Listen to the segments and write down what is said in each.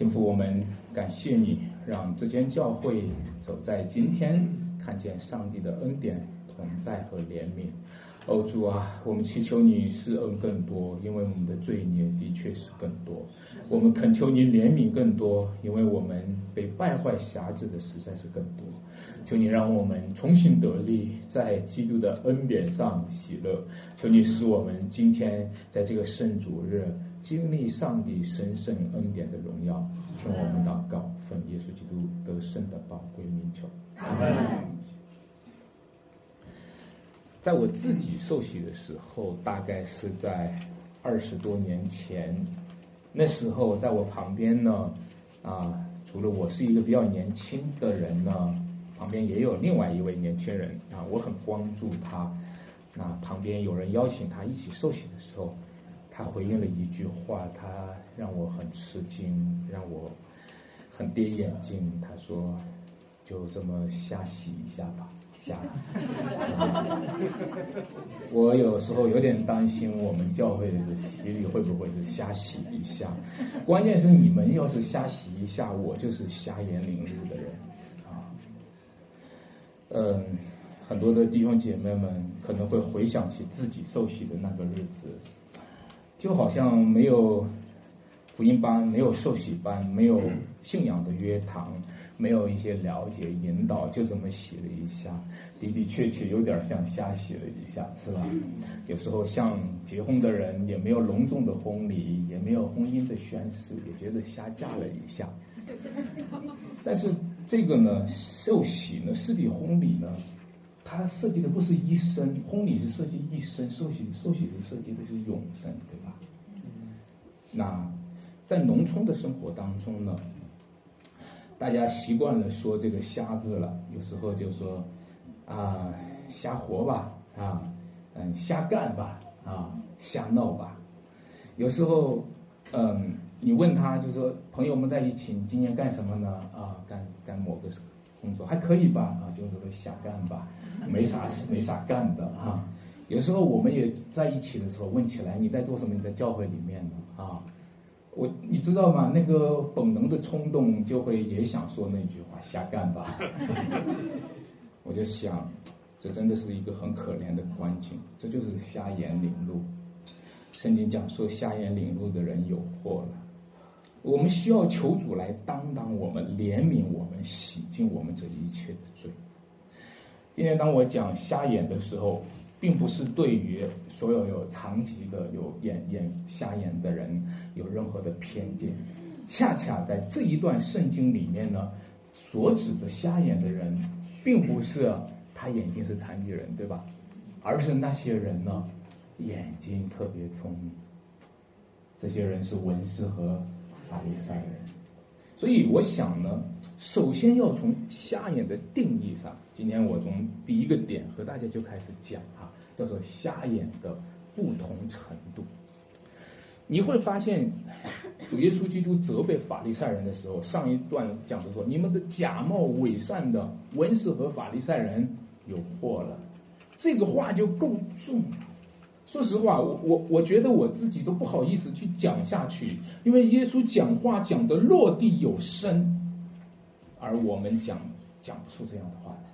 天父，我们感谢你，让这间教会走在今天，看见上帝的恩典同在和怜悯。哦，主啊，我们祈求你施恩更多，因为我们的罪孽的确是更多。我们恳求你怜悯更多，因为我们被败坏辖制的实在是更多。求你让我们重新得力，在基督的恩典上喜乐。求你使我们今天在这个圣主日经历上帝神圣恩典的荣耀。听我们祷告，奉耶稣基督得胜的宝贵名求。在我自己受洗的时候，大概是在二十多年前。那时候，在我旁边呢，啊，除了我是一个比较年轻的人呢，旁边也有另外一位年轻人啊，我很关注他。那旁边有人邀请他一起受洗的时候，他回应了一句话，他让我很吃惊，让我很跌眼镜。他说：“就这么瞎洗一下吧。”瞎，我有时候有点担心我们教会的洗礼会不会是瞎洗一下？关键是你们要是瞎洗一下，我就是瞎眼领路的人啊。嗯，很多的弟兄姐妹们可能会回想起自己受洗的那个日子，就好像没有福音班，没有受洗班，没有信仰的约堂。没有一些了解引导，就这么洗了一下，的的确确有点像瞎洗了一下，是吧？有时候像结婚的人，也没有隆重的婚礼，也没有婚姻的宣誓，也觉得瞎嫁了一下。但是这个呢，受洗呢，是比婚礼呢，它设计的不是一生，婚礼是设计一生，寿喜寿喜是设计的是永生，对吧？那在农村的生活当中呢？大家习惯了说这个“瞎”字了，有时候就说，啊，瞎活吧，啊，嗯，瞎干吧，啊，瞎闹吧。有时候，嗯，你问他，就说朋友们在一起，你今年干什么呢？啊，干干某个工作，还可以吧？啊，就是说瞎干吧，没啥没啥干的哈。有时候我们也在一起的时候，问起来你在做什么？你在教会里面呢？啊。我你知道吗？那个本能的冲动就会也想说那句话，瞎干吧。我就想，这真的是一个很可怜的光景，这就是瞎眼领路。圣经讲说，瞎眼领路的人有祸了。我们需要求主来担当我们，怜悯我们，洗净我们这一切的罪。今天当我讲瞎眼的时候。并不是对于所有有残疾的、有眼眼瞎眼的人有任何的偏见，恰恰在这一段圣经里面呢，所指的瞎眼的人，并不是他眼睛是残疾人，对吧？而是那些人呢，眼睛特别聪明，这些人是文士和法利赛人。所以我想呢，首先要从瞎眼的定义上，今天我从第一个点和大家就开始讲哈，叫做瞎眼的不同程度。你会发现，主耶稣基督责备法利赛人的时候，上一段讲的说，你们这假冒伪善的文士和法利赛人有祸了，这个话就够重了。说实话，我我我觉得我自己都不好意思去讲下去，因为耶稣讲话讲的落地有声，而我们讲讲不出这样的话来。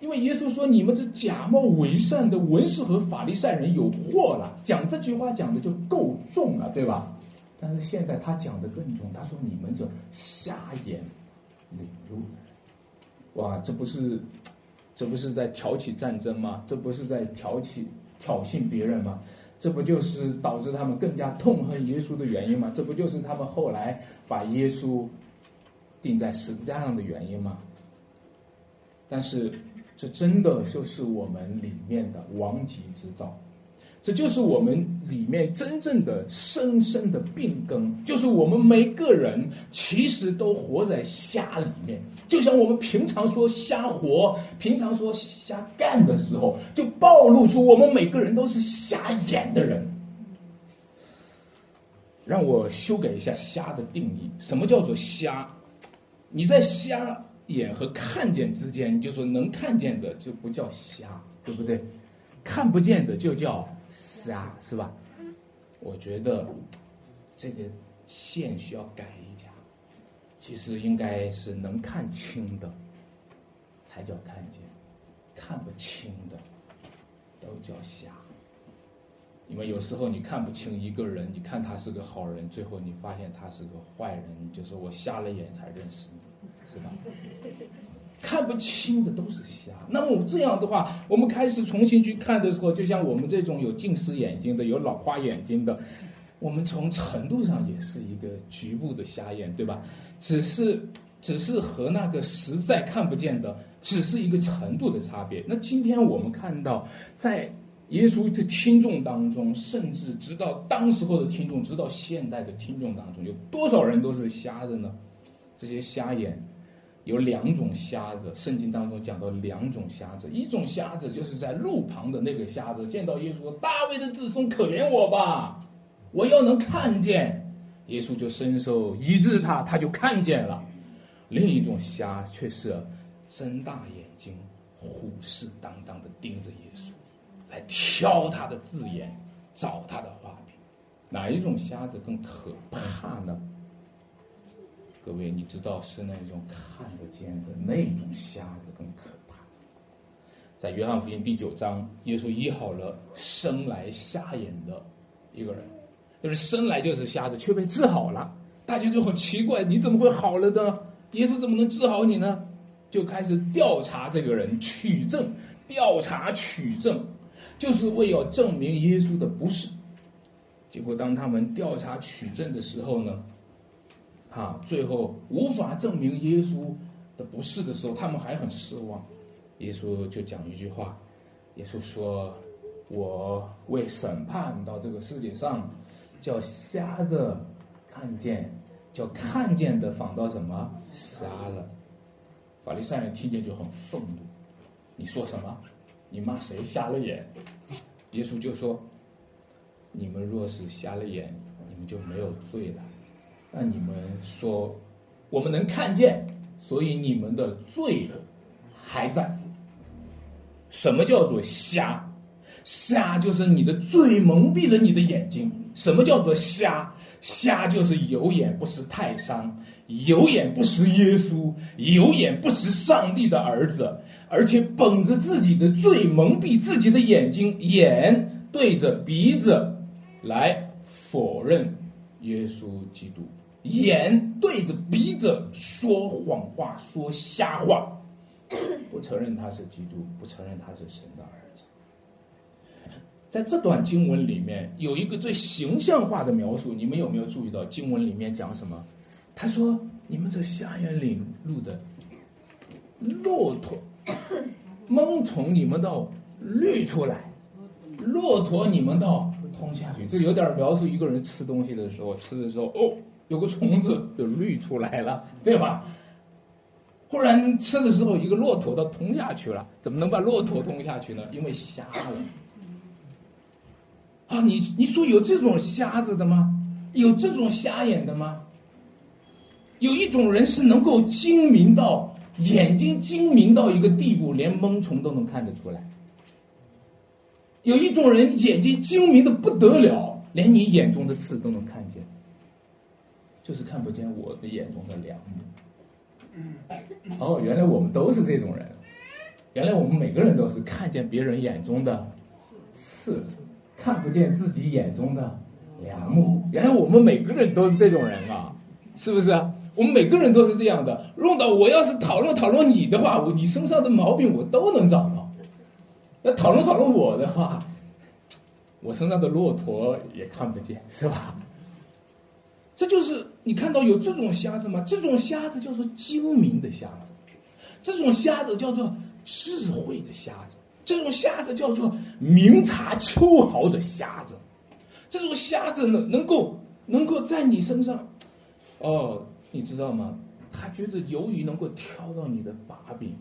因为耶稣说：“你们这假冒伪善的文士和法利赛人有祸了。”讲这句话讲的就够重了，对吧？但是现在他讲的更重，他说：“你们这瞎眼领路。”哇，这不是这不是在挑起战争吗？这不是在挑起？挑衅别人吗？这不就是导致他们更加痛恨耶稣的原因吗？这不就是他们后来把耶稣钉在十字架上的原因吗？但是，这真的就是我们里面的亡极之兆。这就是我们里面真正的深深的病根，就是我们每个人其实都活在瞎里面。就像我们平常说瞎活，平常说瞎干的时候，就暴露出我们每个人都是瞎眼的人。让我修改一下“瞎”的定义，什么叫做瞎？你在瞎眼和看见之间，你就说能看见的就不叫瞎，对不对？看不见的就叫。是啊是吧？我觉得这个线需要改一下，其实应该是能看清的，才叫看见；看不清的，都叫瞎。因为有时候你看不清一个人，你看他是个好人，最后你发现他是个坏人，就是我瞎了眼才认识你，是吧？看不清的都是瞎。那么这样的话，我们开始重新去看的时候，就像我们这种有近视眼睛的、有老花眼睛的，我们从程度上也是一个局部的瞎眼，对吧？只是，只是和那个实在看不见的，只是一个程度的差别。那今天我们看到在。耶稣的听众当中，甚至直到当时候的听众，直到现代的听众当中，有多少人都是瞎的呢？这些瞎眼有两种瞎子，圣经当中讲到两种瞎子，一种瞎子就是在路旁的那个瞎子，见到耶稣说：“大卫的子孙，可怜我吧，我要能看见。”耶稣就伸手医治他，他就看见了。另一种瞎却是睁大眼睛，虎视眈眈的盯着耶稣。来挑他的字眼，找他的画笔，哪一种瞎子更可怕呢？各位，你知道是那种看得见的那种瞎子更可怕。在约翰福音第九章，耶稣医好了生来瞎眼的一个人，就是生来就是瞎子，却被治好了。大家就很奇怪，你怎么会好了呢？耶稣怎么能治好你呢？就开始调查这个人，取证，调查取证。就是为要证明耶稣的不是，结果当他们调查取证的时候呢，啊，最后无法证明耶稣的不是的时候，他们还很失望。耶稣就讲一句话，耶稣说：“我为审判到这个世界上，叫瞎子看见，叫看见的反倒什么瞎了。”法利赛人听见就很愤怒，你说什么？你骂谁瞎了眼？耶稣就说：“你们若是瞎了眼，你们就没有罪了。那你们说，我们能看见，所以你们的罪还在。什么叫做瞎？瞎就是你的罪蒙蔽了你的眼睛。什么叫做瞎？瞎就是有眼不识泰山，有眼不识耶稣，有眼不识上帝的儿子。”而且本着自己的罪蒙蔽自己的眼睛，眼对着鼻子来否认耶稣基督，眼对着鼻子说谎话，说瞎话，不承认他是基督，不承认他是神的儿子。在这段经文里面有一个最形象化的描述，你们有没有注意到经文里面讲什么？他说：“你们这瞎眼领路的骆驼。”蒙从你们到滤出来，骆驼你们到通下去。这有点描述一个人吃东西的时候，吃的时候哦，有个虫子就滤出来了，对吧？忽然吃的时候，一个骆驼都通下去了，怎么能把骆驼通下去呢？因为瞎了。啊，你你说有这种瞎子的吗？有这种瞎眼的吗？有一种人是能够精明到。眼睛精明到一个地步，连蚊虫都能看得出来。有一种人眼睛精明的不得了，连你眼中的刺都能看见，就是看不见我的眼中的良木。哦，原来我们都是这种人，原来我们每个人都是看见别人眼中的刺，看不见自己眼中的良木。原来我们每个人都是这种人啊，是不是？我们每个人都是这样的。弄到我要是讨论讨论你的话，我你身上的毛病我都能找到。那讨论讨论我的话，我身上的骆驼也看不见，是吧？这就是你看到有这种瞎子吗？这种瞎子叫做精明的瞎子，这种瞎子叫做智慧的瞎子，这种瞎子叫做明察秋毫的瞎子，这种瞎子能能够能够在你身上，哦。你知道吗？他觉得由于能够挑到你的把柄，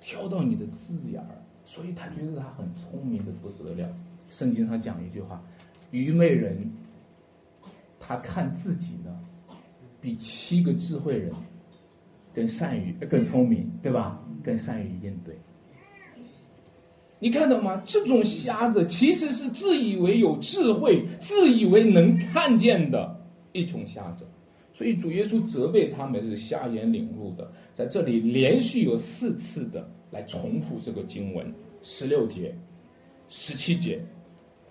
挑到你的字眼儿，所以他觉得他很聪明的不得了。圣经上讲一句话：愚昧人，他看自己呢，比七个智慧人更善于、更聪明，对吧？更善于应对。你看到吗？这种瞎子其实是自以为有智慧、自以为能看见的一种瞎子。所以主耶稣责备他们是瞎眼领路的，在这里连续有四次的来重复这个经文，十六节、十七节、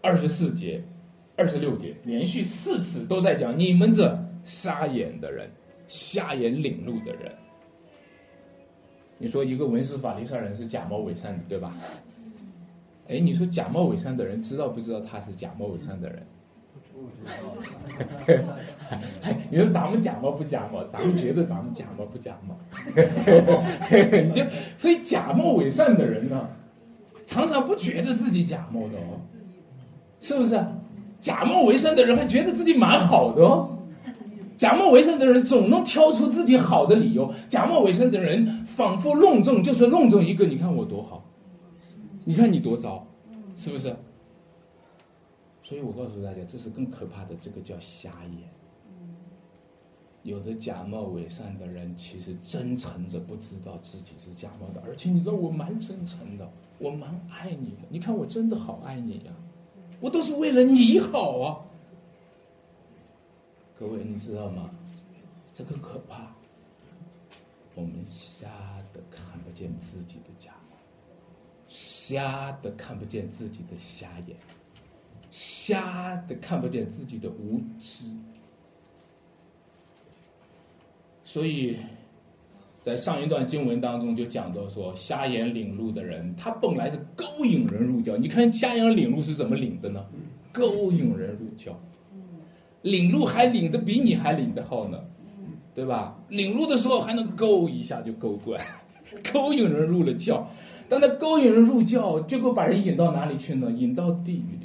二十四节、二十六节，连续四次都在讲你们这瞎眼的人、瞎眼领路的人。你说一个文士法利赛人是假冒伪善的，对吧？哎，你说假冒伪善的人知道不知道他是假冒伪善的人？你说咱们假冒不假冒？咱们觉得咱们假冒不假冒？你就所以假冒伪善的人呢，常常不觉得自己假冒的哦，是不是？假冒伪善的人还觉得自己蛮好的哦。假冒伪善的人总能挑出自己好的理由。假冒伪善的人仿佛论证，就是论证一个，你看我多好，你看你多糟，是不是？所以我告诉大家，这是更可怕的，这个叫瞎眼。有的假冒伪善的人，其实真诚的不知道自己是假冒的，而且你知道我蛮真诚的，我蛮爱你的。你看我真的好爱你呀，我都是为了你好啊。各位，你知道吗？这个可怕。我们瞎的看不见自己的假，瞎的看不见自己的瞎眼。瞎的看不见自己的无知，所以在上一段经文当中就讲到说，瞎眼领路的人，他本来是勾引人入教。你看瞎眼领路是怎么领的呢？勾引人入教，领路还领的比你还领的好呢，对吧？领路的时候还能勾一下就勾过来，勾引人入了教。但他勾引人入教，结果把人引到哪里去呢？引到地狱里去。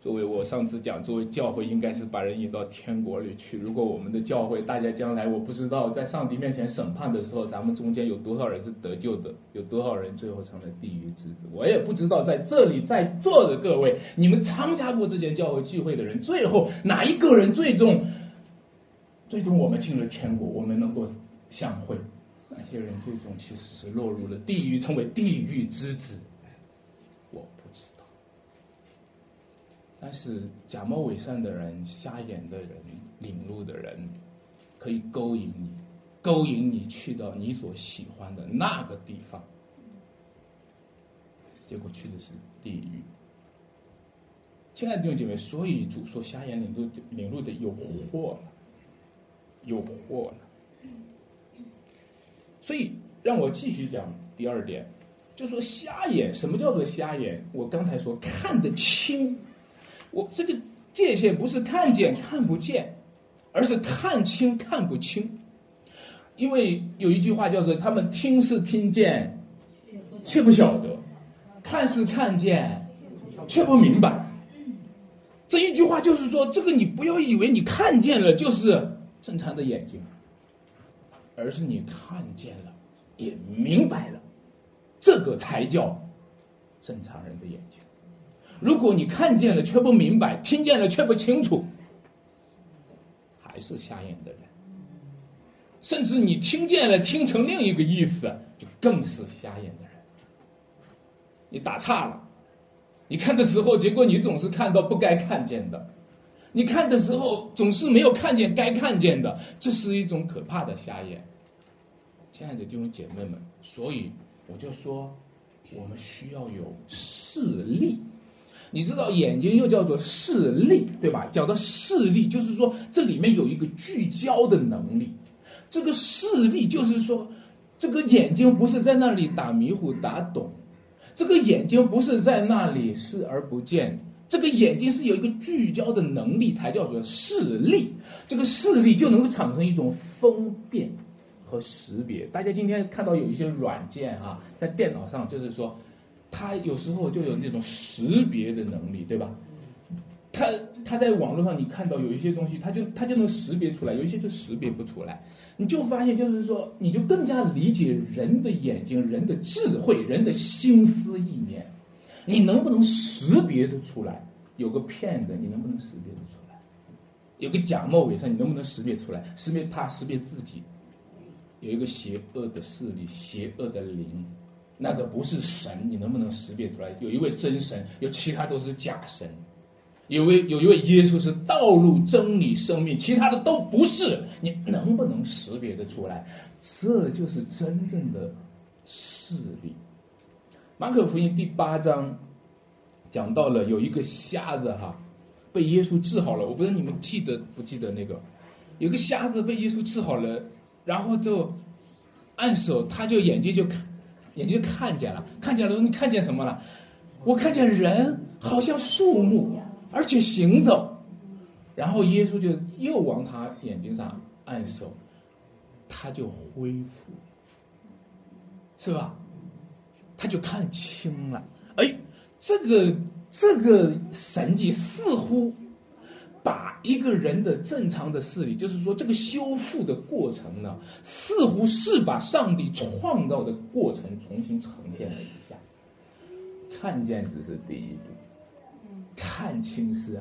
作为我上次讲，作为教会应该是把人引到天国里去。如果我们的教会，大家将来我不知道在上帝面前审判的时候，咱们中间有多少人是得救的，有多少人最后成了地狱之子，我也不知道。在这里在座的各位，你们参加过这些教会聚会的人，最后哪一个人最终，最终我们进了天国，我们能够相会？哪些人最终其实是落入了地狱，成为地狱之子？但是假冒伪善的人、瞎眼的人、领路的人，可以勾引你，勾引你去到你所喜欢的那个地方，结果去的是地狱。亲爱的弟兄姐妹，所以主说瞎眼领路领路的有祸了，有祸了。所以让我继续讲第二点，就说瞎眼，什么叫做瞎眼？我刚才说看得清。我这个界限不是看见看不见，而是看清看不清。因为有一句话叫做“他们听是听见，却不晓得；看是看见，却不明白。”这一句话就是说，这个你不要以为你看见了就是正常的眼睛，而是你看见了也明白了，这个才叫正常人的眼睛。如果你看见了却不明白，听见了却不清楚，还是瞎眼的人。甚至你听见了，听成另一个意思，就更是瞎眼的人。你打岔了，你看的时候，结果你总是看到不该看见的；你看的时候，总是没有看见该看见的，这是一种可怕的瞎眼。亲爱的弟兄姐妹们，所以我就说，我们需要有视力。你知道眼睛又叫做视力，对吧？讲到视力，就是说这里面有一个聚焦的能力。这个视力就是说，这个眼睛不是在那里打迷糊、打懂，这个眼睛不是在那里视而不见，这个眼睛是有一个聚焦的能力，才叫做视力。这个视力就能够产生一种分辨和识别。大家今天看到有一些软件啊，在电脑上，就是说。他有时候就有那种识别的能力，对吧？他他在网络上你看到有一些东西，他就他就能识别出来，有一些就识别不出来。你就发现，就是说，你就更加理解人的眼睛、人的智慧、人的心思意念。你能不能识别得出来？有个骗子，你能不能识别得出来？有个假冒伪善，你能不能识别出来？识别他，识别自己。有一个邪恶的势力，邪恶的灵。那个不是神，你能不能识别出来？有一位真神，有其他都是假神。有位有一位耶稣是道路、真理、生命，其他的都不是。你能不能识别的出来？这就是真正的势力。马可福音第八章讲到了有一个瞎子哈，被耶稣治好了。我不知道你们记得不记得那个，有个瞎子被耶稣治好了，然后就按手，他就眼睛就看，眼睛看见了，看见了。你看见什么了？我看见人，好像树木。而且行走，然后耶稣就又往他眼睛上按手，他就恢复，是吧？他就看清了。哎，这个这个神迹似乎把一个人的正常的视力，就是说这个修复的过程呢，似乎是把上帝创造的过程重新呈现了一下。看见只是第一步。看清是，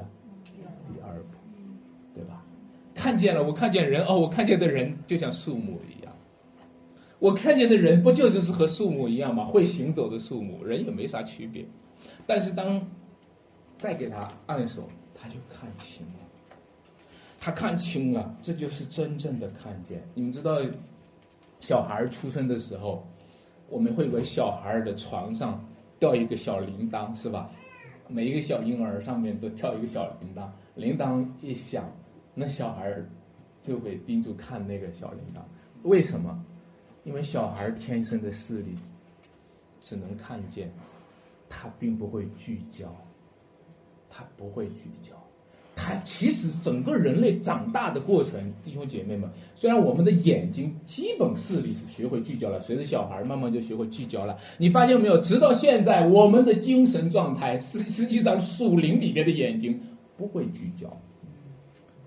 第二步，对吧？看见了，我看见人哦，我看见的人就像树木一样，我看见的人不就就是和树木一样吗？会行走的树木，人也没啥区别。但是当再给他按手，他就看清了，他看清了，这就是真正的看见。你们知道，小孩出生的时候，我们会给小孩的床上吊一个小铃铛，是吧？每一个小婴儿上面都跳一个小铃铛，铃铛一响，那小孩就会盯住看那个小铃铛。为什么？因为小孩天生的视力只能看见，他并不会聚焦，他不会聚焦。他其实整个人类长大的过程，弟兄姐妹们，虽然我们的眼睛基本视力是学会聚焦了，随着小孩慢慢就学会聚焦了。你发现没有？直到现在，我们的精神状态实实际上属灵里面的眼睛不会聚焦，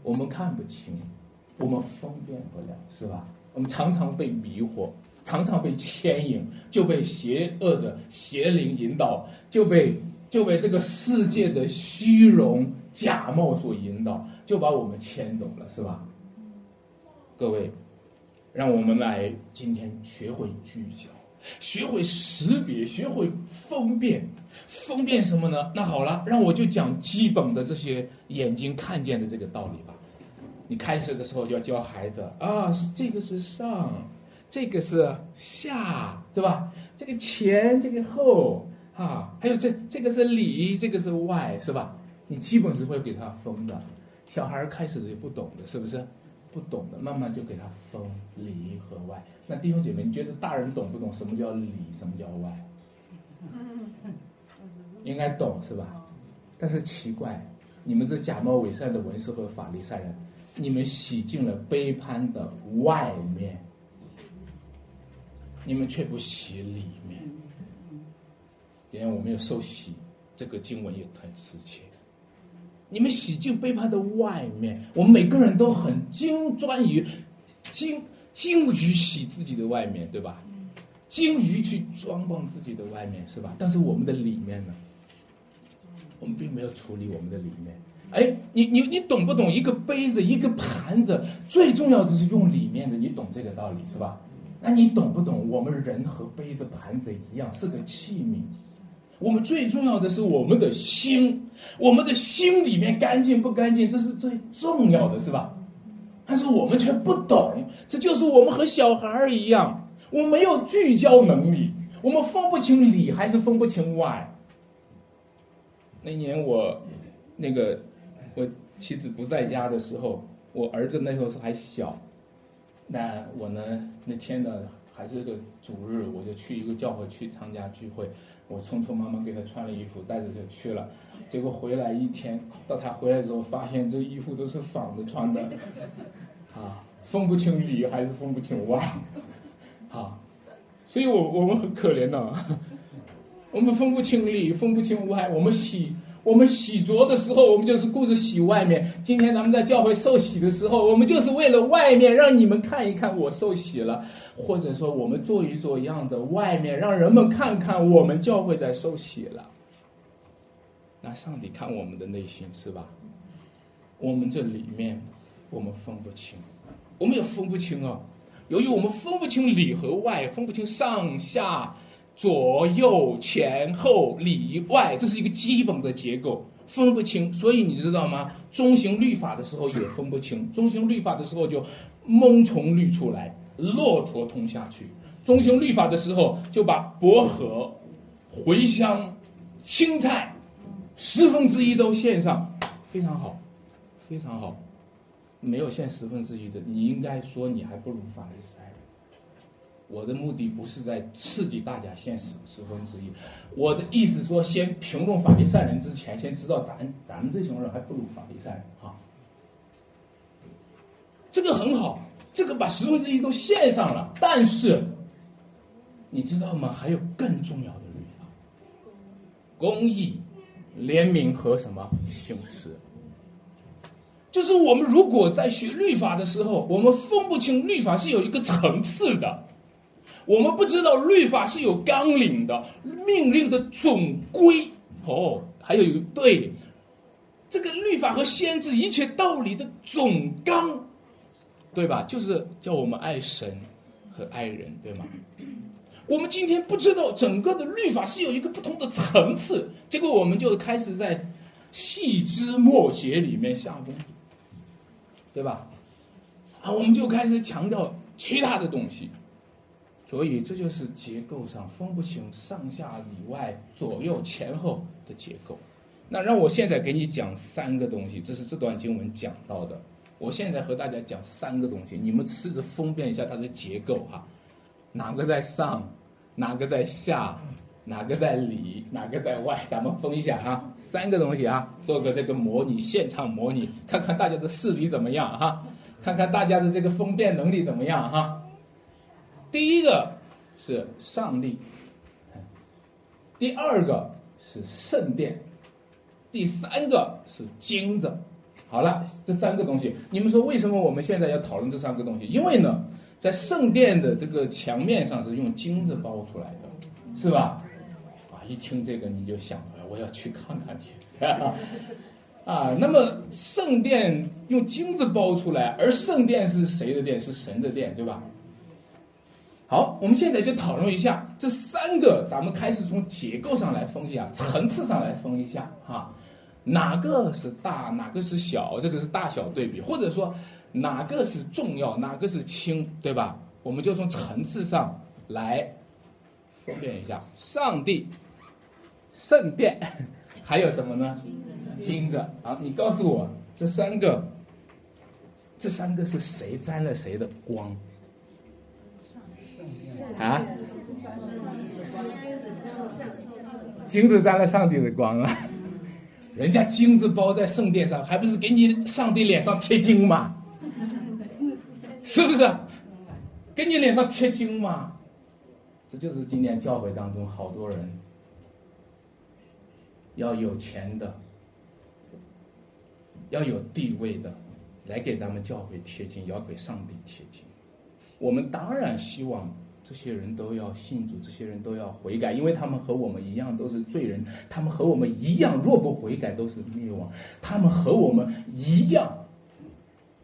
我们看不清，我们分辨不了，是吧？我们常常被迷惑，常常被牵引，就被邪恶的邪灵引导，就被就被这个世界的虚荣。假冒所引导，就把我们牵走了，是吧？各位，让我们来今天学会聚焦，学会识别，学会分辨，分辨什么呢？那好了，让我就讲基本的这些眼睛看见的这个道理吧。你开始的时候就要教孩子啊，这个是上，这个是下，对吧？这个前，这个后，啊，还有这这个是里，这个是外，是吧？你基本是会给他分的，小孩开始也不懂的，是不是？不懂的，慢慢就给他分里和外。那弟兄姐妹，你觉得大人懂不懂什么叫里，什么叫外？应该懂是吧？但是奇怪，你们这假冒伪善的文士和法利赛人，你们洗净了背叛的外面，你们却不洗里面。今天我们要受洗，这个经文也很贴切。你们洗净背叛的外面，我们每个人都很精专于精精于洗自己的外面，对吧？精于去装扮自己的外面，是吧？但是我们的里面呢？我们并没有处理我们的里面。哎，你你你懂不懂？一个杯子，一个盘子，最重要的是用里面的。你懂这个道理是吧？那你懂不懂？我们人和杯子、盘子一样，是个器皿。我们最重要的是我们的心，我们的心里面干净不干净，这是最重要的，是吧？但是我们却不懂，这就是我们和小孩儿一样，我们没有聚焦能力，我们分不清里还是分不清外。那年我那个我妻子不在家的时候，我儿子那时候是还小，那我呢那天呢还是个主日，我就去一个教会去参加聚会。我匆匆忙忙给他穿了衣服，带着就去了。结果回来一天，到他回来之后，发现这衣服都是反着穿的，啊，分不清里还是分不清外，啊，所以我我们很可怜的，我们分不清里，分不清外，我们洗。我们洗濯的时候，我们就是顾着洗外面。今天咱们在教会受洗的时候，我们就是为了外面让你们看一看我受洗了，或者说我们做一做一样的外面，让人们看看我们教会在受洗了。那上帝看我们的内心是吧？我们这里面我们分不清，我们也分不清啊。由于我们分不清里和外，分不清上下。左右前后里外，这是一个基本的结构，分不清，所以你知道吗？中行律法的时候也分不清，中行律法的时候就蒙虫律出来，骆驼通下去；中行律法的时候就把薄荷、茴香、青菜十分之一都献上，非常好，非常好。没有献十分之一的，你应该说你还不如法律赛。我的目的不是在刺激大家献十十分之一，我的意思说，先评论法利赛人之前，先知道咱咱们这群人还不如法利赛人啊。这个很好，这个把十分之一都献上了，但是你知道吗？还有更重要的律法：公义、怜悯和什么刑事。就是我们如果在学律法的时候，我们分不清律法是有一个层次的，我们不知道律法是有纲领的，命令的总规哦，还有一个对，这个律法和先知一切道理的总纲，对吧？就是叫我们爱神和爱人，对吗？我们今天不知道整个的律法是有一个不同的层次，结果我们就开始在细枝末节里面下功夫。对吧？啊，我们就开始强调其他的东西，所以这就是结构上分不清上下里外左右前后的结构。那让我现在给你讲三个东西，这是这段经文讲到的。我现在和大家讲三个东西，你们试着分辨一下它的结构哈，哪个在上，哪个在下，哪个在里，哪个在外，咱们分一下哈。三个东西啊，做个这个模拟，现场模拟，看看大家的视力怎么样哈，看看大家的这个分辨能力怎么样哈。第一个是上帝，第二个是圣殿，第三个是金子。好了，这三个东西，你们说为什么我们现在要讨论这三个东西？因为呢，在圣殿的这个墙面上是用金子包出来的，是吧？啊，一听这个你就想。我要去看看去，啊，那么圣殿用金子包出来，而圣殿是谁的殿？是神的殿，对吧？好，我们现在就讨论一下这三个，咱们开始从结构上来分析啊，层次上来分一下哈，哪个是大，哪个是小？这个是大小对比，或者说哪个是重要，哪个是轻，对吧？我们就从层次上来分辨一下，上帝。圣殿 还有什么呢？金子。好，你告诉我这三个，这三个是谁沾了谁的光？啊？金子沾了上帝的光啊！人家金子包在圣殿上，还不是给你上帝脸上贴金吗？是不是？给你脸上贴金吗？这就是今天教会当中好多人。要有钱的，要有地位的，来给咱们教会贴金，要给上帝贴金。我们当然希望这些人都要信主，这些人都要悔改，因为他们和我们一样都是罪人，他们和我们一样，若不悔改都是灭亡。他们和我们一样，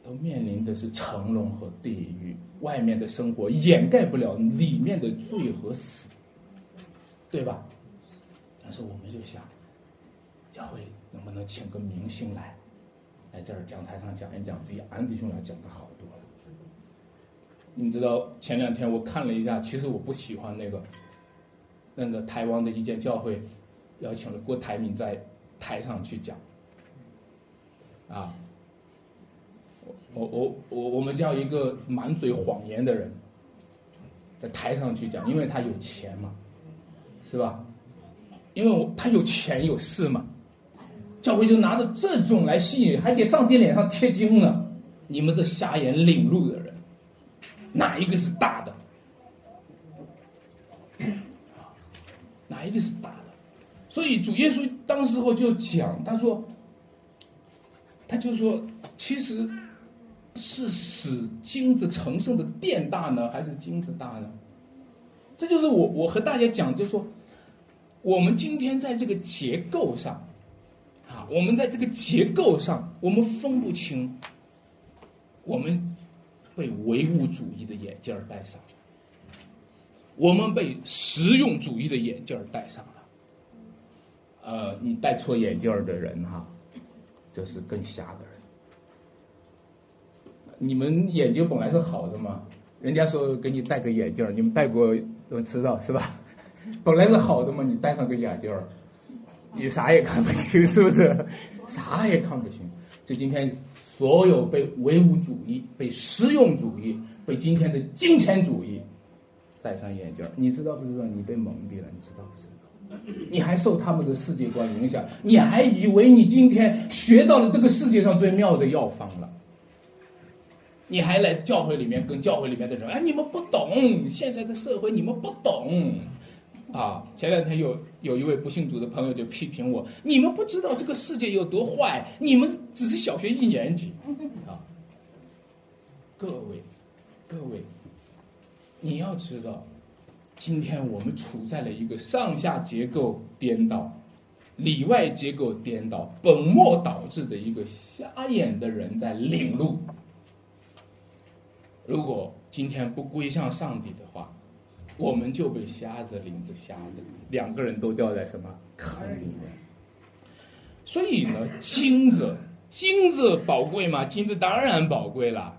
都面临的是成龙和地狱，外面的生活掩盖不了里面的罪和死，对吧？但是我们就想。教会能不能请个明星来，来这儿讲台上讲一讲，比安迪兄来讲的好多。你知道前两天我看了一下，其实我不喜欢那个，那个台湾的一间教会，邀请了郭台铭在台上去讲。啊，我我我我们叫一个满嘴谎言的人，在台上去讲，因为他有钱嘛，是吧？因为他有钱有势嘛。教会就拿着这种来吸引，还给上帝脸上贴金呢！你们这瞎眼领路的人，哪一个是大的？哪一个是大的？所以主耶稣当时候就讲，他说，他就说，其实是使金子成圣的殿大呢，还是金子大呢？这就是我我和大家讲，就说，我们今天在这个结构上。啊我们在这个结构上，我们分不清，我们被唯物主义的眼镜戴上了，我们被实用主义的眼镜戴上了，呃，你戴错眼镜儿的人哈，就是更瞎的人。你们眼睛本来是好的嘛，人家说给你戴个眼镜儿，你们戴过都知道是吧？本来是好的嘛，你戴上个眼镜儿，你啥也看不清，是不是？啥也看不清。就今天所有被唯物主义、被实用主义、被今天的金钱主义戴上眼镜，你知道不知道？你被蒙蔽了，你知道不知道？你还受他们的世界观影响，你还以为你今天学到了这个世界上最妙的药方了？你还来教会里面跟教会里面的人，哎，你们不懂现在的社会，你们不懂啊！前两天有有一位不信主的朋友就批评我，你们不知道这个世界有多坏，你们只是小学一年级啊！各位，各位，你要知道。今天我们处在了一个上下结构颠倒、里外结构颠倒、本末倒置的一个瞎眼的人在领路。如果今天不归向上帝的话，我们就被瞎子领着瞎子，两个人都掉在什么坑里面？所以呢，金子，金子宝贵吗？金子当然宝贵了，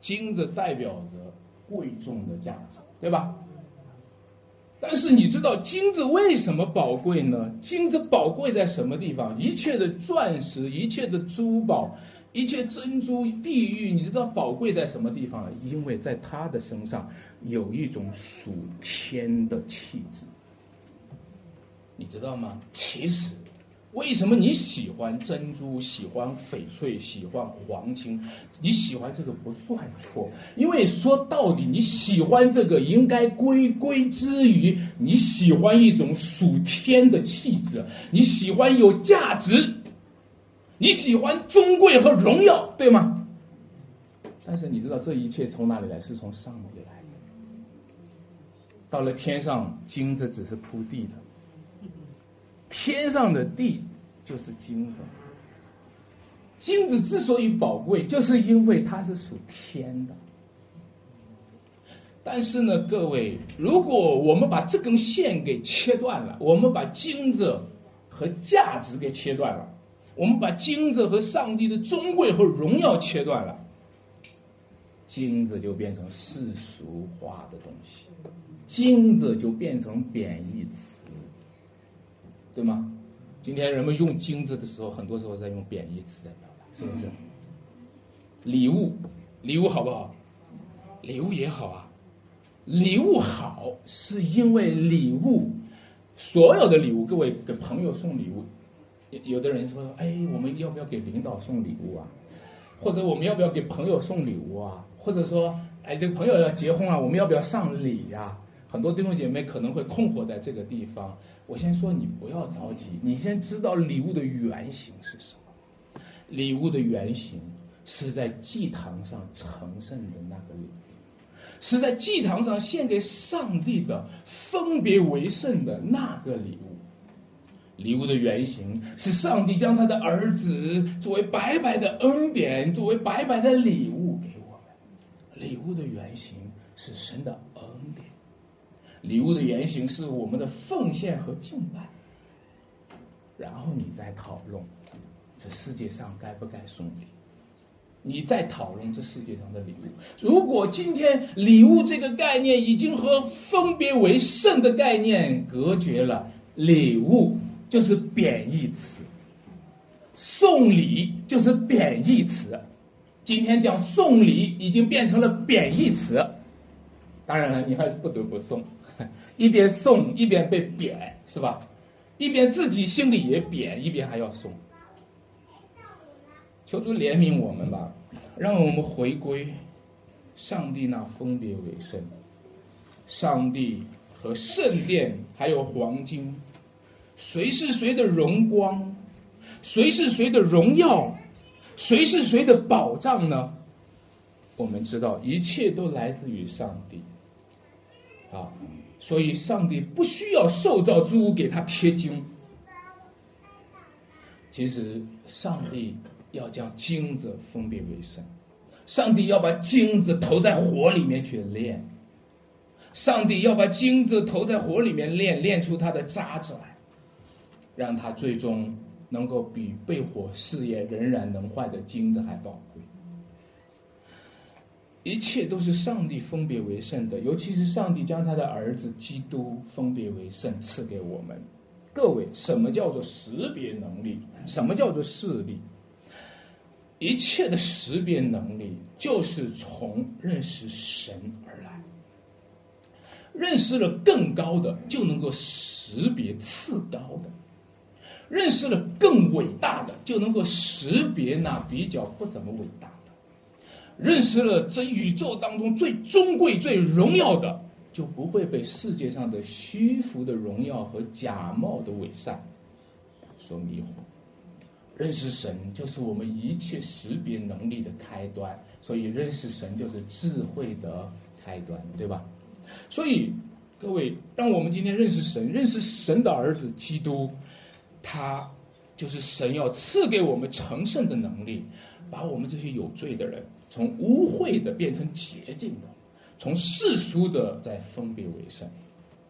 金子代表着贵重的价值，对吧？但是你知道金子为什么宝贵呢？金子宝贵在什么地方？一切的钻石、一切的珠宝、一切珍珠、碧玉，你知道宝贵在什么地方？因为在他的身上有一种属天的气质，你知道吗？其实。为什么你喜欢珍珠、喜欢翡翠、喜欢黄金？你喜欢这个不算错，因为说到底，你喜欢这个应该归归之于你喜欢一种属天的气质，你喜欢有价值，你喜欢尊贵和荣耀，对吗？但是你知道这一切从哪里来？是从上帝来。到了天上，金子只是铺地的。天上的地就是金子，金子之所以宝贵，就是因为它是属天的。但是呢，各位，如果我们把这根线给切断了，我们把金子和价值给切断了，我们把金子和上帝的尊贵和荣耀切断了，金子就变成世俗化的东西，金子就变成贬义词。对吗？今天人们用金子的时候，很多时候在用贬义词在表达，是不是？礼物，礼物好不好？礼物也好啊。礼物好，是因为礼物，所有的礼物，各位给朋友送礼物，有的人说，哎，我们要不要给领导送礼物啊？或者我们要不要给朋友送礼物啊？或者说，哎，这个朋友要结婚了，我们要不要上礼呀？很多弟兄姐妹可能会困惑在这个地方。我先说，你不要着急，你先知道礼物的原型是什么。礼物的原型是在祭坛上成圣的那个礼物，是在祭坛上献给上帝的分别为圣的那个礼物。礼物的原型是上帝将他的儿子作为白白的恩典，作为白白的礼物。礼物的原型是神的恩典。礼物的原型是我们的奉献和敬拜，然后你再讨论这世界上该不该送礼，你再讨论这世界上的礼物。如果今天礼物这个概念已经和分别为圣的概念隔绝了，礼物就是贬义词，送礼就是贬义词。今天讲送礼已经变成了贬义词，当然了，你还是不得不送。一边送一边被贬，是吧？一边自己心里也贬，一边还要送。求主怜悯我们吧，让我们回归上帝那分别为圣。上帝和圣殿还有黄金，谁是谁的荣光？谁是谁的荣耀？谁是谁的保障呢？我们知道，一切都来自于上帝。啊。所以，上帝不需要受造之物给他贴金。其实，上帝要将金子分别为圣，上帝要把金子投在火里面去炼，上帝要把金子投在火里面炼，炼出它的渣子来，让它最终能够比被火试验仍然能坏的金子还宝贵。一切都是上帝分别为圣的，尤其是上帝将他的儿子基督分别为圣赐给我们。各位，什么叫做识别能力？什么叫做视力？一切的识别能力就是从认识神而来。认识了更高的，就能够识别次高的；认识了更伟大的，就能够识别那比较不怎么伟大的；认识了这宇宙当中最尊贵、最荣耀的，就不会被世界上的虚浮的荣耀和假冒的伪善所迷惑。认识神就是我们一切识别能力的开端，所以认识神就是智慧的开端，对吧？所以，各位，让我们今天认识神，认识神的儿子基督，他就是神要赐给我们成圣的能力，把我们这些有罪的人从污秽的变成洁净的，从世俗的再分别为圣。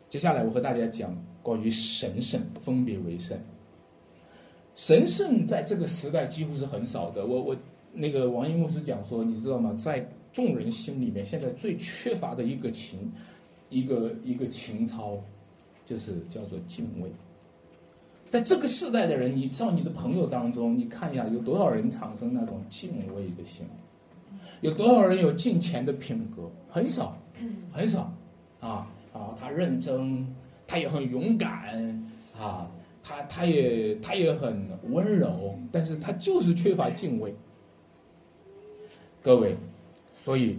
接下来，我和大家讲关于神圣分别为圣。神圣在这个时代几乎是很少的。我我那个王一牧师讲说，你知道吗？在众人心里面，现在最缺乏的一个情，一个一个情操，就是叫做敬畏。在这个时代的人，你到你的朋友当中，你看一下有多少人产生那种敬畏的心，有多少人有敬虔的品格？很少，很少。啊啊，他认真，他也很勇敢啊。他他也他也很温柔，但是他就是缺乏敬畏。各位，所以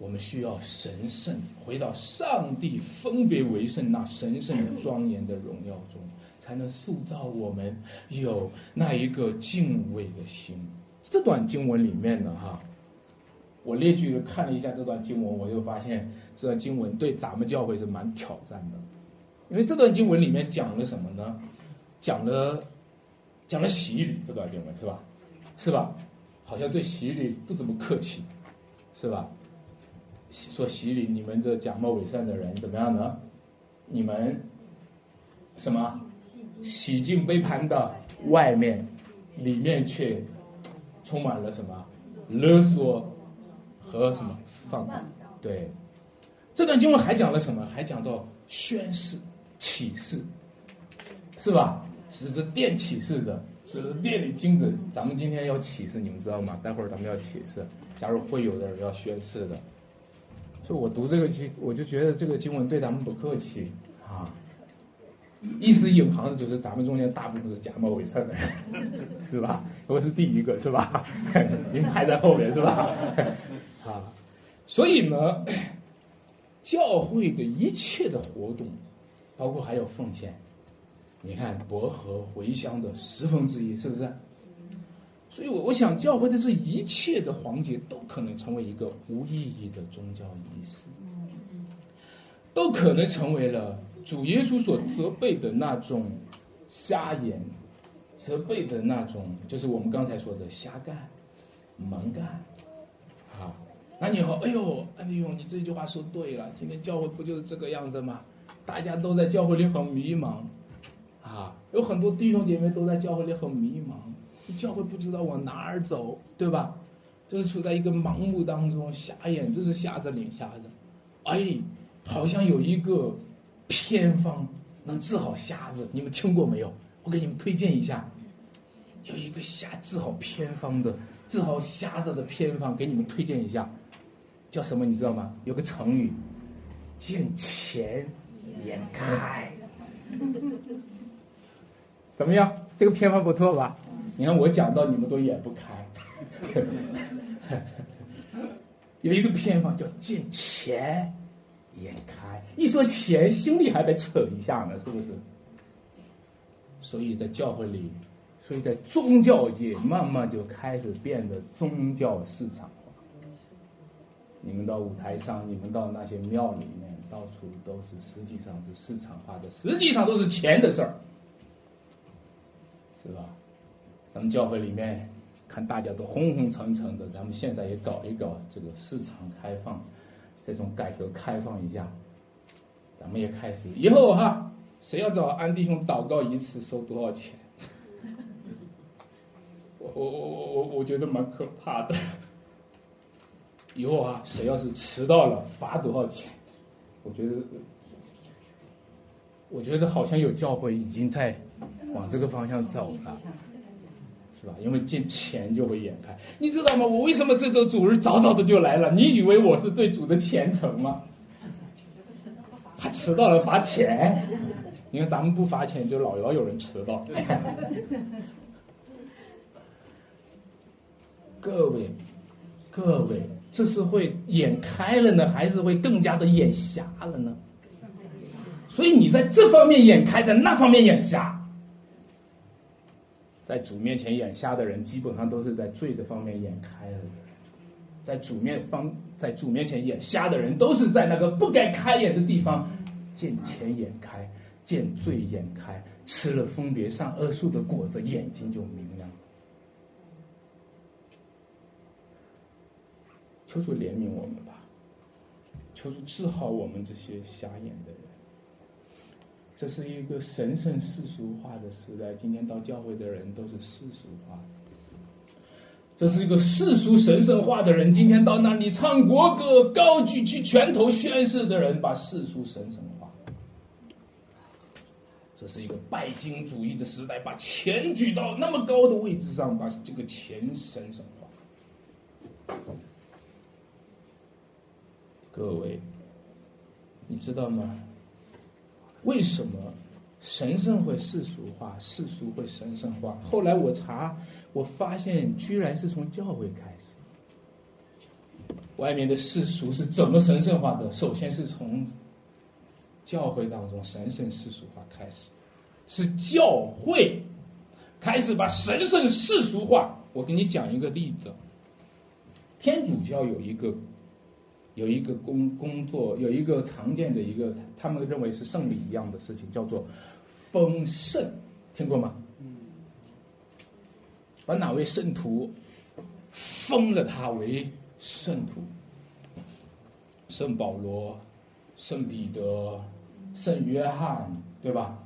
我们需要神圣，回到上帝分别为圣那神圣庄严的荣耀中，才能塑造我们有那一个敬畏的心。这段经文里面呢，哈，我列举看了一下这段经文，我就发现这段经文对咱们教会是蛮挑战的。因为这段经文里面讲了什么呢？讲了，讲了洗礼这段经文是吧？是吧？好像对洗礼不怎么客气，是吧？说洗礼，你们这假冒伪善的人怎么样呢？你们什么洗净杯盘的外面，里面却充满了什么勒索和什么放荡？对，这段经文还讲了什么？还讲到宣誓。启示，是吧？指着殿启示的，指着殿里金子。咱们今天要启示，你们知道吗？待会儿咱们要启示。假如会有的人要宣誓的，就我读这个经，我就觉得这个经文对咱们不客气啊。意思隐含的就是咱们中间大部分是假冒伪善的人，是吧？我是第一个，是吧？您排在后面，是吧？啊，所以呢，教会的一切的活动。包括还有奉献，你看薄荷茴香的十分之一，是不是？所以，我我想教会的这一切的环节都可能成为一个无意义的宗教仪式，都可能成为了主耶稣所责备的那种瞎眼，责备的那种，就是我们刚才说的瞎干、蛮干，啊，那你好，哎呦，哎呦，你这句话说对了，今天教会不就是这个样子吗？大家都在教会里很迷茫，啊，有很多弟兄姐妹都在教会里很迷茫，教会不知道往哪儿走，对吧？就是处在一个盲目当中，瞎眼就是瞎子领瞎子，哎，好像有一个偏方能治好瞎子，你们听过没有？我给你们推荐一下，有一个瞎治好偏方的，治好瞎子的偏方，给你们推荐一下，叫什么？你知道吗？有个成语，见钱。眼开，怎么样？这个偏方不错吧？你看我讲到你们都眼不开。有一个偏方叫见钱眼开，一说钱，心里还得扯一下呢，是不是？所以在教会里，所以在宗教界，慢慢就开始变得宗教市场化。你们到舞台上，你们到那些庙里面。到处都是，实际上是市场化的，实际上都是钱的事儿，是吧？咱们教会里面看大家都红红橙橙的，咱们现在也搞一搞这个市场开放，这种改革开放一下，咱们也开始以后哈，谁要找安弟兄祷告一次收多少钱？我我我我我觉得蛮可怕的。以后啊，谁要是迟到了罚多少钱？我觉得，我觉得好像有教会已经在往这个方向走了，是吧？因为见钱就会眼开，你知道吗？我为什么这周主日早早的就来了？你以为我是对主的虔诚吗？还迟到了罚钱？你看咱们不罚钱，就老要有人迟到。各位，各位。这是会眼开了呢，还是会更加的眼瞎了呢？所以你在这方面眼开，在那方面眼瞎。在主面前眼瞎的人，基本上都是在罪的方面眼开了；在主面方，在主面前眼瞎的人，都是在那个不该开眼的地方见钱眼开，见罪眼开，吃了分别善恶树的果子，眼睛就明亮。求主怜悯我们吧，求主治好我们这些瞎眼的人。这是一个神圣世俗化的时代，今天到教会的人都是世俗化。这是一个世俗神圣化的人，今天到那里唱国歌、高举起拳头宣誓的人，把世俗神圣化。这是一个拜金主义的时代，把钱举到那么高的位置上，把这个钱神圣化。各位，你知道吗？为什么神圣会世俗化，世俗会神圣化？后来我查，我发现居然是从教会开始。外面的世俗是怎么神圣化的？首先是从教会当中神圣世俗化开始，是教会开始把神圣世俗化。我给你讲一个例子，天主教有一个。有一个工工作，有一个常见的一个，他们认为是圣礼一样的事情，叫做封圣，听过吗？嗯把哪位圣徒封了他为圣徒，圣保罗、圣彼得、圣约翰，对吧？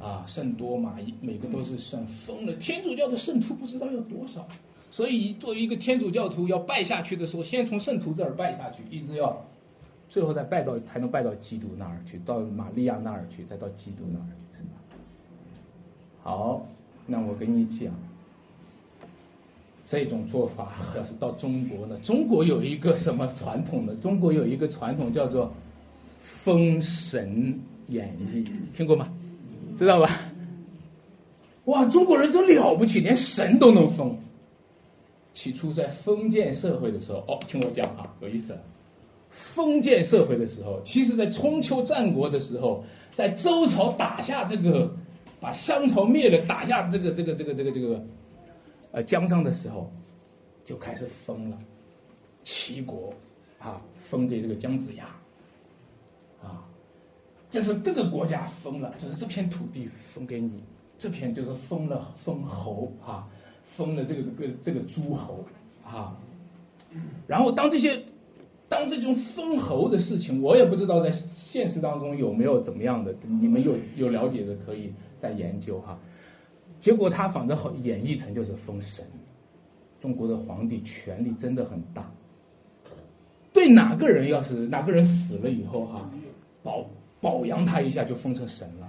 啊，圣多玛，每个都是圣，封了天主教的圣徒不知道有多少。所以，作为一个天主教徒，要拜下去的时候，先从圣徒这儿拜下去，一直要，最后再拜到，才能拜到基督那儿去，到玛利亚那儿去，再到基督那儿去，是吧？好，那我跟你讲，这种做法要是到中国呢？中国有一个什么传统呢？中国有一个传统叫做《封神演义》，听过吗？知道吧？哇，中国人真了不起，连神都能封。起初在封建社会的时候，哦，听我讲啊，有意思。封建社会的时候，其实在春秋战国的时候，在周朝打下这个，把商朝灭了，打下这个这个这个这个这个，呃，江上的时候，就开始封了。齐国啊，封给这个姜子牙。啊，这是各个国家封了，就是这片土地封给你，这片就是封了封侯啊。封了这个个这个诸侯啊，然后当这些当这种封侯的事情，我也不知道在现实当中有没有怎么样的，你们有有了解的可以再研究哈。结果他反正演绎成就是封神，中国的皇帝权力真的很大，对哪个人要是哪个人死了以后哈，保保扬他一下就封成神了。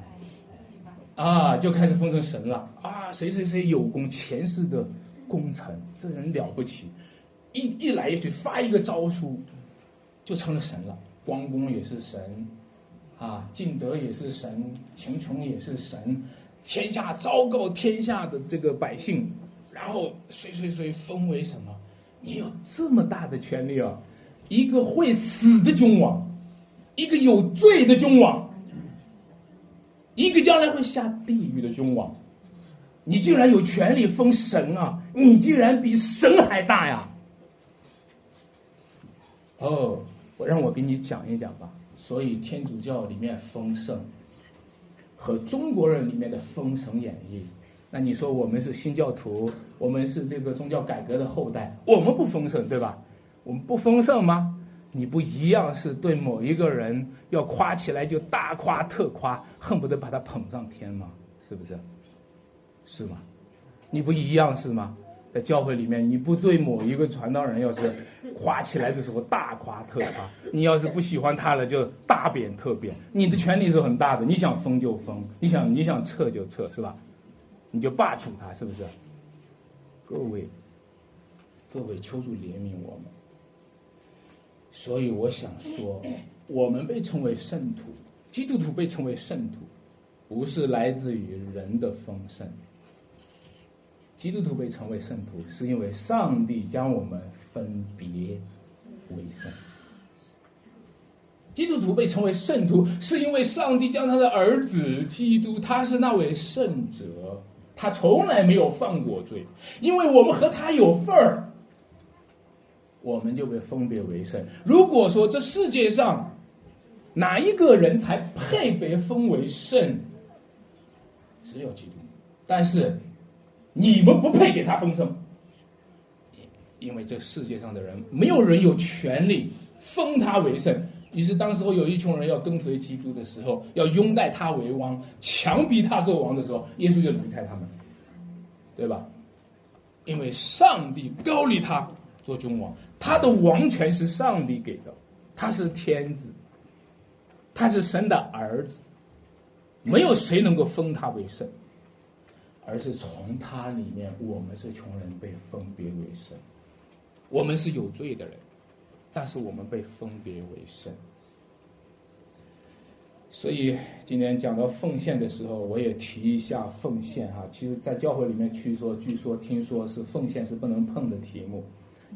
啊，就开始封成神了啊！谁谁谁有功，前世的功臣，这人了不起，一一来一去发一个诏书，就成了神了。关公也是神，啊，敬德也是神，秦琼也是神，天下昭告天下的这个百姓，然后谁谁谁封为什么？你有这么大的权利啊！一个会死的君王，一个有罪的君王。一个将来会下地狱的君王，你竟然有权利封神啊！你竟然比神还大呀！哦，我让我给你讲一讲吧。所以天主教里面封圣，和中国人里面的《封神演义》，那你说我们是新教徒，我们是这个宗教改革的后代，我们不封圣对吧？我们不封圣吗？你不一样是对某一个人要夸起来就大夸特夸，恨不得把他捧上天吗？是不是？是吗？你不一样是吗？在教会里面，你不对某一个传道人要是夸起来的时候大夸特夸，你要是不喜欢他了就大贬特贬，你的权利是很大的，你想封就封，你想你想撤就撤，是吧？你就罢黜他，是不是？各位，各位，求主怜悯我们。所以我想说，我们被称为圣徒，基督徒被称为圣徒，不是来自于人的丰盛。基督徒被称为圣徒，是因为上帝将我们分别为圣。基督徒被称为圣徒，是因为上帝将他的儿子基督，他是那位圣者，他从来没有犯过罪，因为我们和他有份儿，我们就被分别为圣。如果说这世界上哪一个人才配被封为圣，只有基督，但是。你们不配给他丰盛，因为这世界上的人没有人有权利封他为圣。于是当时候有一群人要跟随基督的时候，要拥戴他为王，强逼他做王的时候，耶稣就离开他们，对吧？因为上帝高立他做君王，他的王权是上帝给的，他是天子，他是神的儿子，没有谁能够封他为圣。而是从他里面，我们是穷人被分别为圣，我们是有罪的人，但是我们被分别为圣。所以今天讲到奉献的时候，我也提一下奉献哈。其实，在教会里面，据说、据说、听说是奉献是不能碰的题目，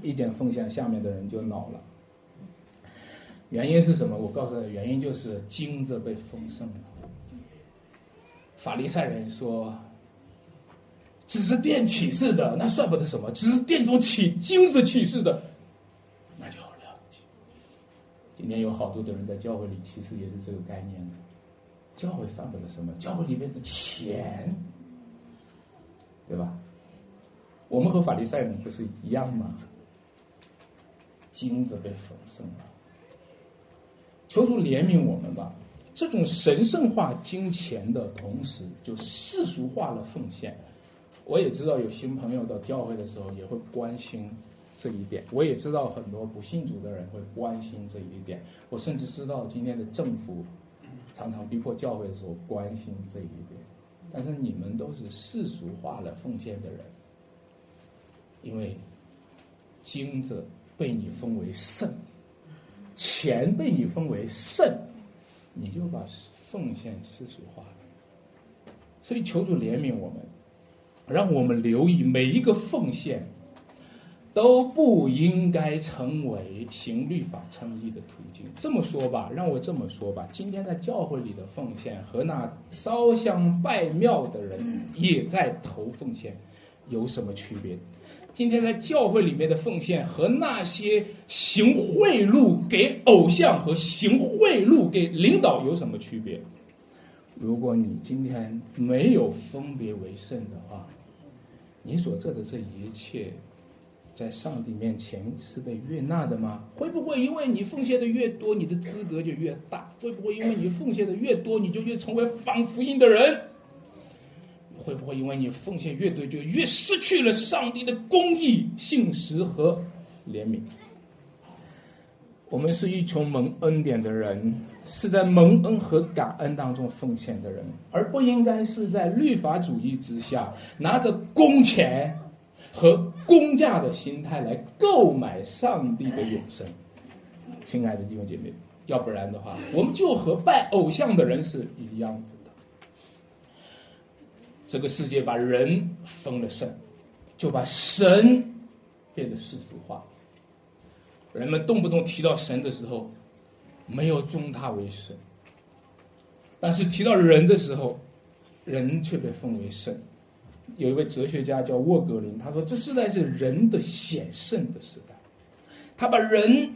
一点奉献，下面的人就恼了。原因是什么？我告诉他，原因就是金子被丰盛了。法利赛人说。只是殿启示的，那算不得什么；只是殿中起金子启示的，那就好了。今天有好多的人在教会里，其实也是这个概念的。教会算不得什么，教会里面的钱，对吧？我们和法利赛人不是一样吗？金子被丰盛了，求主怜悯我们吧。这种神圣化金钱的同时，就世俗化了奉献。我也知道有新朋友到教会的时候也会关心这一点，我也知道很多不信主的人会关心这一点，我甚至知道今天的政府常常逼迫教会的时候关心这一点。但是你们都是世俗化了奉献的人，因为金子被你封为圣，钱被你封为圣，你就把奉献世俗化了。所以求主怜悯我们。让我们留意，每一个奉献都不应该成为行律法称义的途径。这么说吧，让我这么说吧，今天在教会里的奉献和那烧香拜庙的人也在投奉献有什么区别？今天在教会里面的奉献和那些行贿赂给偶像和行贿赂给领导有什么区别？如果你今天没有分别为圣的话，你所做的这一切，在上帝面前是被悦纳的吗？会不会因为你奉献的越多，你的资格就越大？会不会因为你奉献的越多，你就越成为反福音的人？会不会因为你奉献越多，就越失去了上帝的公义、信实和怜悯？我们是一群蒙恩典的人，是在蒙恩和感恩当中奉献的人，而不应该是在律法主义之下拿着工钱和工价的心态来购买上帝的永生。亲爱的弟兄姐妹，要不然的话，我们就和拜偶像的人是一样的。这个世界把人封了圣，就把神变得世俗化。人们动不动提到神的时候，没有尊他为神；但是提到人的时候，人却被封为圣。有一位哲学家叫沃格林，他说：“这时代是人的显圣的时代。”他把人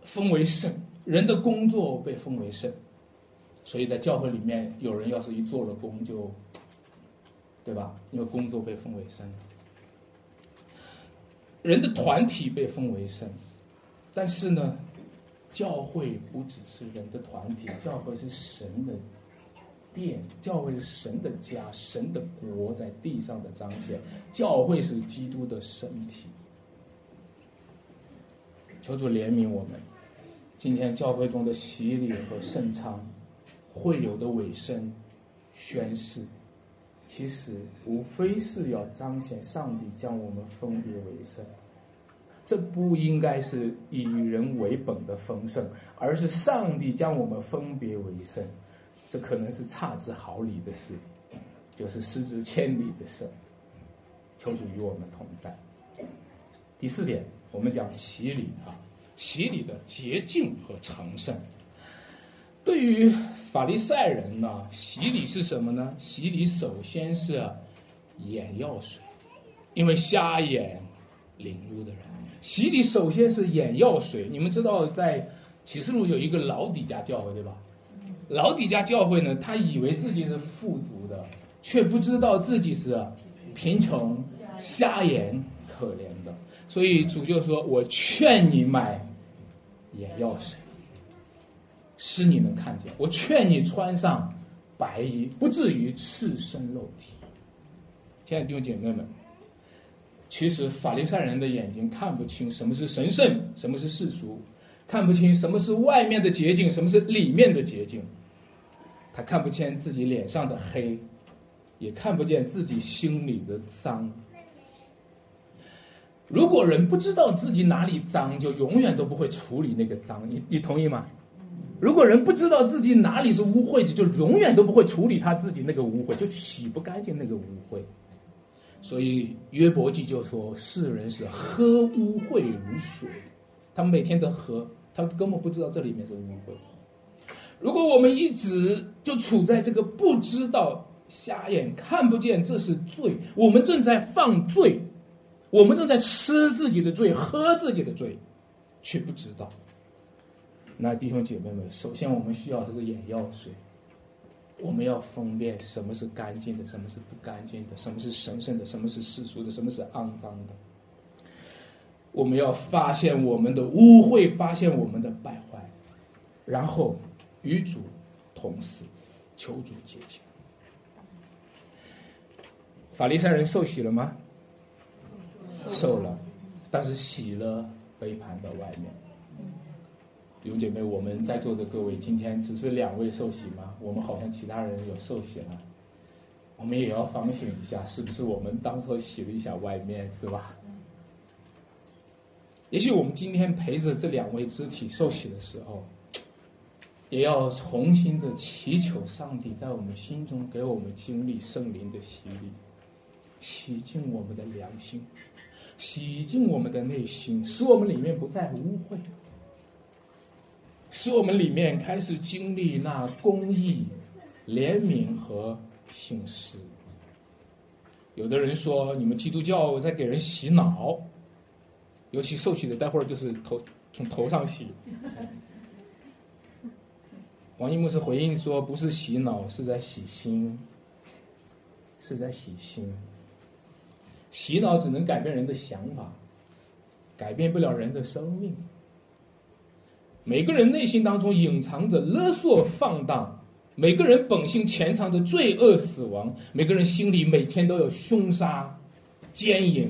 封为圣，人的工作被封为圣。所以在教会里面，有人要是一做了工，就对吧？因为工作被封为圣，人的团体被封为圣。但是呢，教会不只是人的团体，教会是神的殿，教会是神的家，神的国在地上的彰显。教会是基督的身体。求主怜悯我们，今天教会中的洗礼和圣餐，会有的尾声宣誓，其实无非是要彰显上帝将我们分别为圣。这不应该是以人为本的丰盛，而是上帝将我们分别为圣。这可能是差之毫厘的事，就是失之千里的事。求主与我们同在。第四点，我们讲洗礼啊，洗礼的洁净和成圣。对于法利赛人呢，洗礼是什么呢？洗礼首先是眼药水，因为瞎眼领路的人。洗礼首先是眼药水，你们知道在启示录有一个老底家教会对吧？老底家教会呢，他以为自己是富足的，却不知道自己是贫穷、瞎眼、可怜的。所以主就说：“我劝你买眼药水，使你能看见；我劝你穿上白衣，不至于赤身露体。”亲爱的弟兄姐妹们。其实法利赛人的眼睛看不清什么是神圣，什么是世俗，看不清什么是外面的洁净，什么是里面的洁净。他看不见自己脸上的黑，也看不见自己心里的脏。如果人不知道自己哪里脏，就永远都不会处理那个脏。你你同意吗？如果人不知道自己哪里是污秽的，就永远都不会处理他自己那个污秽，就洗不干净那个污秽。所以约伯记就说：“世人是喝污秽如水，他们每天都喝，他根本不知道这里面是污秽。如果我们一直就处在这个不知道、瞎眼看不见这是罪，我们正在犯罪，我们正在吃自己的罪、喝自己的罪，却不知道。那弟兄姐妹们，首先我们需要的是眼药水。”我们要分辨什么是干净的，什么是不干净的，什么是神圣的，什么是世俗的，什么是肮脏的。我们要发现我们的污秽，发现我们的败坏，然后与主同死，求主洁净。法利赛人受洗了吗？受了，但是洗了杯盘的外面。弟兄姐妹，我们在座的各位，今天只是两位受洗吗？我们好像其他人有受洗了，我们也要反省一下，是不是我们当初洗了一下外面，是吧？也许我们今天陪着这两位肢体受洗的时候，也要重新的祈求上帝在我们心中给我们经历圣灵的洗礼，洗净我们的良心，洗净我们的内心，使我们里面不再污秽。使我们里面开始经历那公义、怜悯和信实。有的人说，你们基督教在给人洗脑，尤其受洗的，待会儿就是头从头上洗。王一牧师回应说，不是洗脑，是在洗心，是在洗心。洗脑只能改变人的想法，改变不了人的生命。每个人内心当中隐藏着勒索放荡，每个人本性潜藏着罪恶死亡，每个人心里每天都有凶杀、奸淫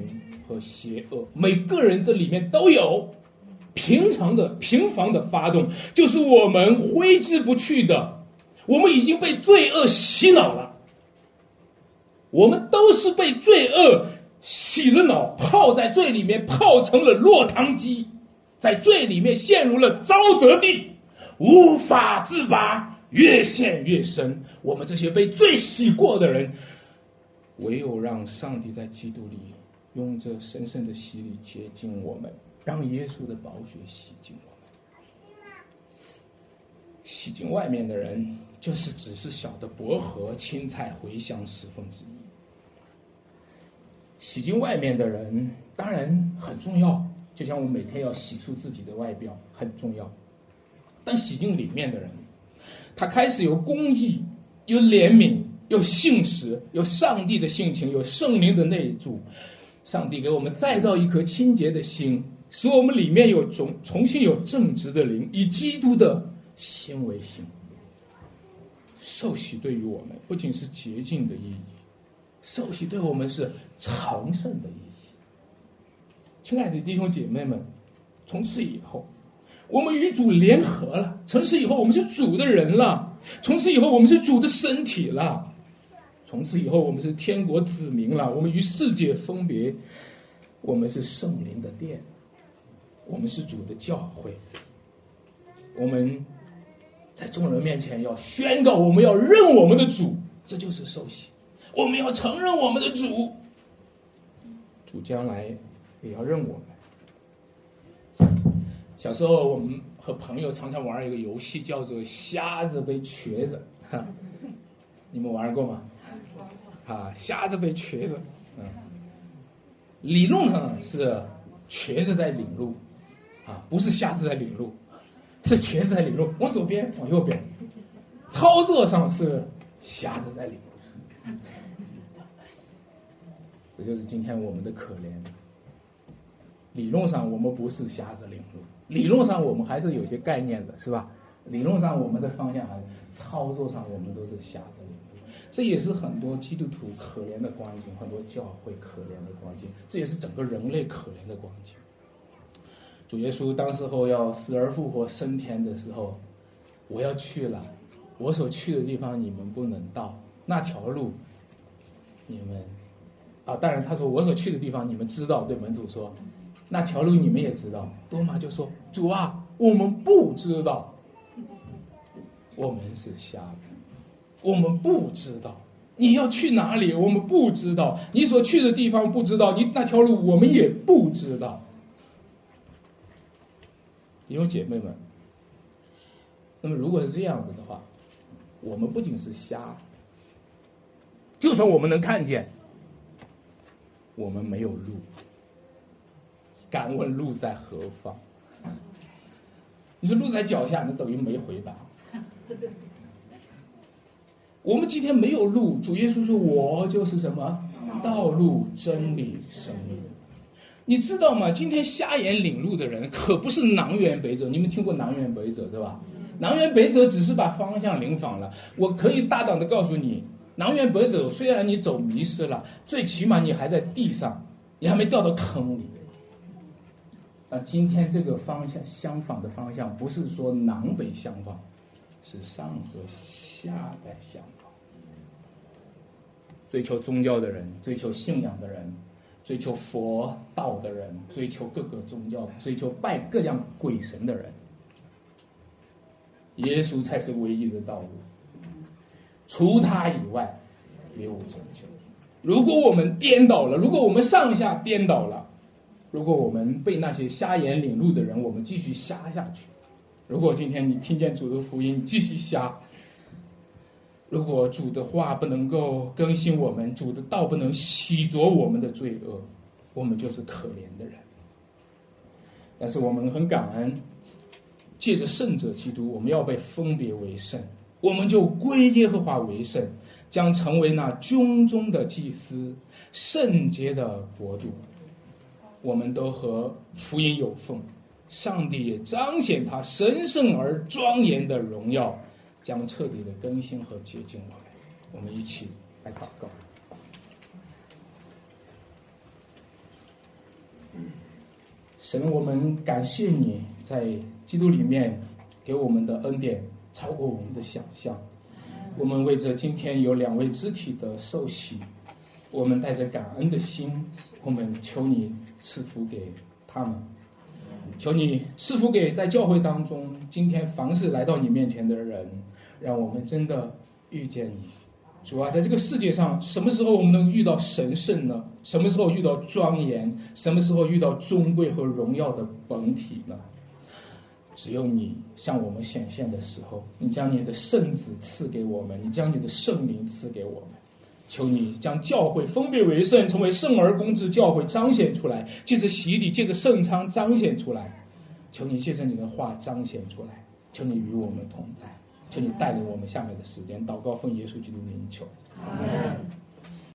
和邪恶，每个人这里面都有平常的、平凡的发动，就是我们挥之不去的，我们已经被罪恶洗脑了，我们都是被罪恶洗了脑，泡在罪里面，泡成了落汤鸡。在罪里面陷入了沼泽地，无法自拔，越陷越深。我们这些被罪洗过的人，唯有让上帝在基督里用这神圣的洗礼洁净我们，让耶稣的宝血洗净我们。洗净外面的人，就是只是小的薄荷、青菜、茴香十分之一。洗净外面的人，当然很重要。就像我每天要洗出自己的外表很重要，但洗净里面的人，他开始有公义、有怜悯、有信实、有上帝的性情、有圣灵的内住。上帝给我们再造一颗清洁的心，使我们里面有重重新有正直的灵，以基督的心为心。受洗对于我们不仅是洁净的意义，受洗对我们是成圣的意义。亲爱的弟兄姐妹们，从此以后，我们与主联合了。从此以后，我们是主的人了。从此以后，我们是主的身体了。从此以后，我们是天国子民了。我们与世界分别，我们是圣灵的殿，我们是主的教会。我们在众人面前要宣告，我们要认我们的主，这就是受洗。我们要承认我们的主，主将来也要认我们。小时候，我们和朋友常常玩一个游戏，叫做“瞎子被瘸子”，哈，你们玩过吗？啊，瞎子被瘸子，嗯，理论上是瘸子在领路，啊，不是瞎子在领路，是瘸子在领路，往左边，往右边。操作上是瞎子在领路，这就是今天我们的可怜。理论上我们不是瞎子领路，理论上我们还是有些概念的，是吧？理论上我们的方向还是，操作上我们都是瞎子领路。这也是很多基督徒可怜的光景，很多教会可怜的光景，这也是整个人类可怜的光景。主耶稣当时候要死而复活升天的时候，我要去了，我所去的地方你们不能到，那条路，你们，啊，当然他说我所去的地方你们知道，对门徒说，那条路你们也知道。多玛就说主啊，我们不知道，我们是瞎子。我们不知道你要去哪里，我们不知道你所去的地方不知道，你那条路我们也不知道。弟兄姐妹们，那么如果是这样子的话，我们不仅是瞎，就算我们能看见，我们没有路，敢问路在何方？你说路在脚下，你等于没回答。我们今天没有路，主耶稣说：“我就是什么道路、真理、生命。”你知道吗？今天瞎眼领路的人可不是南辕北辙。你们听过南辕北辙是吧？南辕北辙只是把方向领反了。我可以大胆的告诉你，南辕北辙虽然你走迷失了，最起码你还在地上，你还没掉到坑里。那今天这个方向相反的方向，不是说南北相反。是上和下在相反。追求宗教的人，追求信仰的人，追求佛道的人，追求各个宗教，追求拜各样鬼神的人，耶稣才是唯一的道路。除他以外，别无拯救。如果我们颠倒了，如果我们上下颠倒了，如果我们被那些瞎眼领路的人，我们继续瞎下去。如果今天你听见主的福音，继续瞎；如果主的话不能够更新我们，主的道不能洗濯我们的罪恶，我们就是可怜的人。但是我们很感恩，借着圣者基督，我们要被分别为圣，我们就归耶和华为圣，将成为那军中的祭司，圣洁的国度。我们都和福音有份。上帝也彰显他神圣而庄严的荣耀，将彻底的更新和洁净我们。我们一起来祷告。神，我们感谢你在基督里面给我们的恩典超过我们的想象。我们为着今天有两位肢体的受洗，我们带着感恩的心，我们求你赐福给他们。求你赐福给在教会当中今天凡是来到你面前的人，让我们真的遇见你。主啊，在这个世界上，什么时候我们能遇到神圣呢？什么时候遇到庄严？什么时候遇到尊贵和荣耀的本体呢？只有你向我们显现的时候，你将你的圣子赐给我们，你将你的圣灵赐给我们。求你将教会分别为圣，成为圣而公之教会彰显出来，借着洗礼，借着圣昌彰显出来。求你借着你的话彰显出来。求你与我们同在。求你带领我们下面的时间祷告，奉耶稣基督的名求。